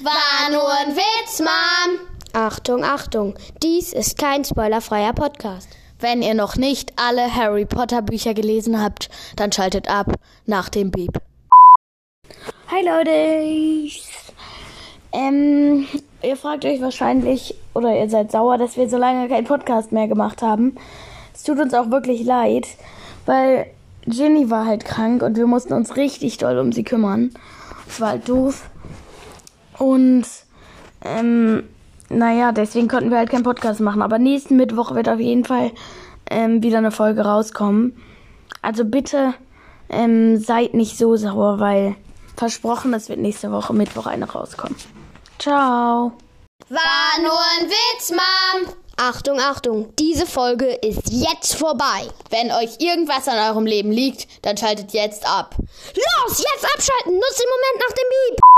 War nur ein Witz, Mom. Achtung, Achtung, dies ist kein spoilerfreier Podcast. Wenn ihr noch nicht alle Harry Potter Bücher gelesen habt, dann schaltet ab nach dem Beep. Hi Leute. Ähm, ihr fragt euch wahrscheinlich, oder ihr seid sauer, dass wir so lange keinen Podcast mehr gemacht haben. Es tut uns auch wirklich leid, weil Ginny war halt krank und wir mussten uns richtig doll um sie kümmern. Es war halt doof. Und, ähm, naja, deswegen konnten wir halt keinen Podcast machen. Aber nächsten Mittwoch wird auf jeden Fall ähm, wieder eine Folge rauskommen. Also bitte ähm, seid nicht so sauer, weil versprochen, es wird nächste Woche Mittwoch eine rauskommen. Ciao. War nur ein Witz, Mom. Achtung, Achtung, diese Folge ist jetzt vorbei. Wenn euch irgendwas an eurem Leben liegt, dann schaltet jetzt ab. Los, jetzt abschalten, nutzt den Moment nach dem Beep.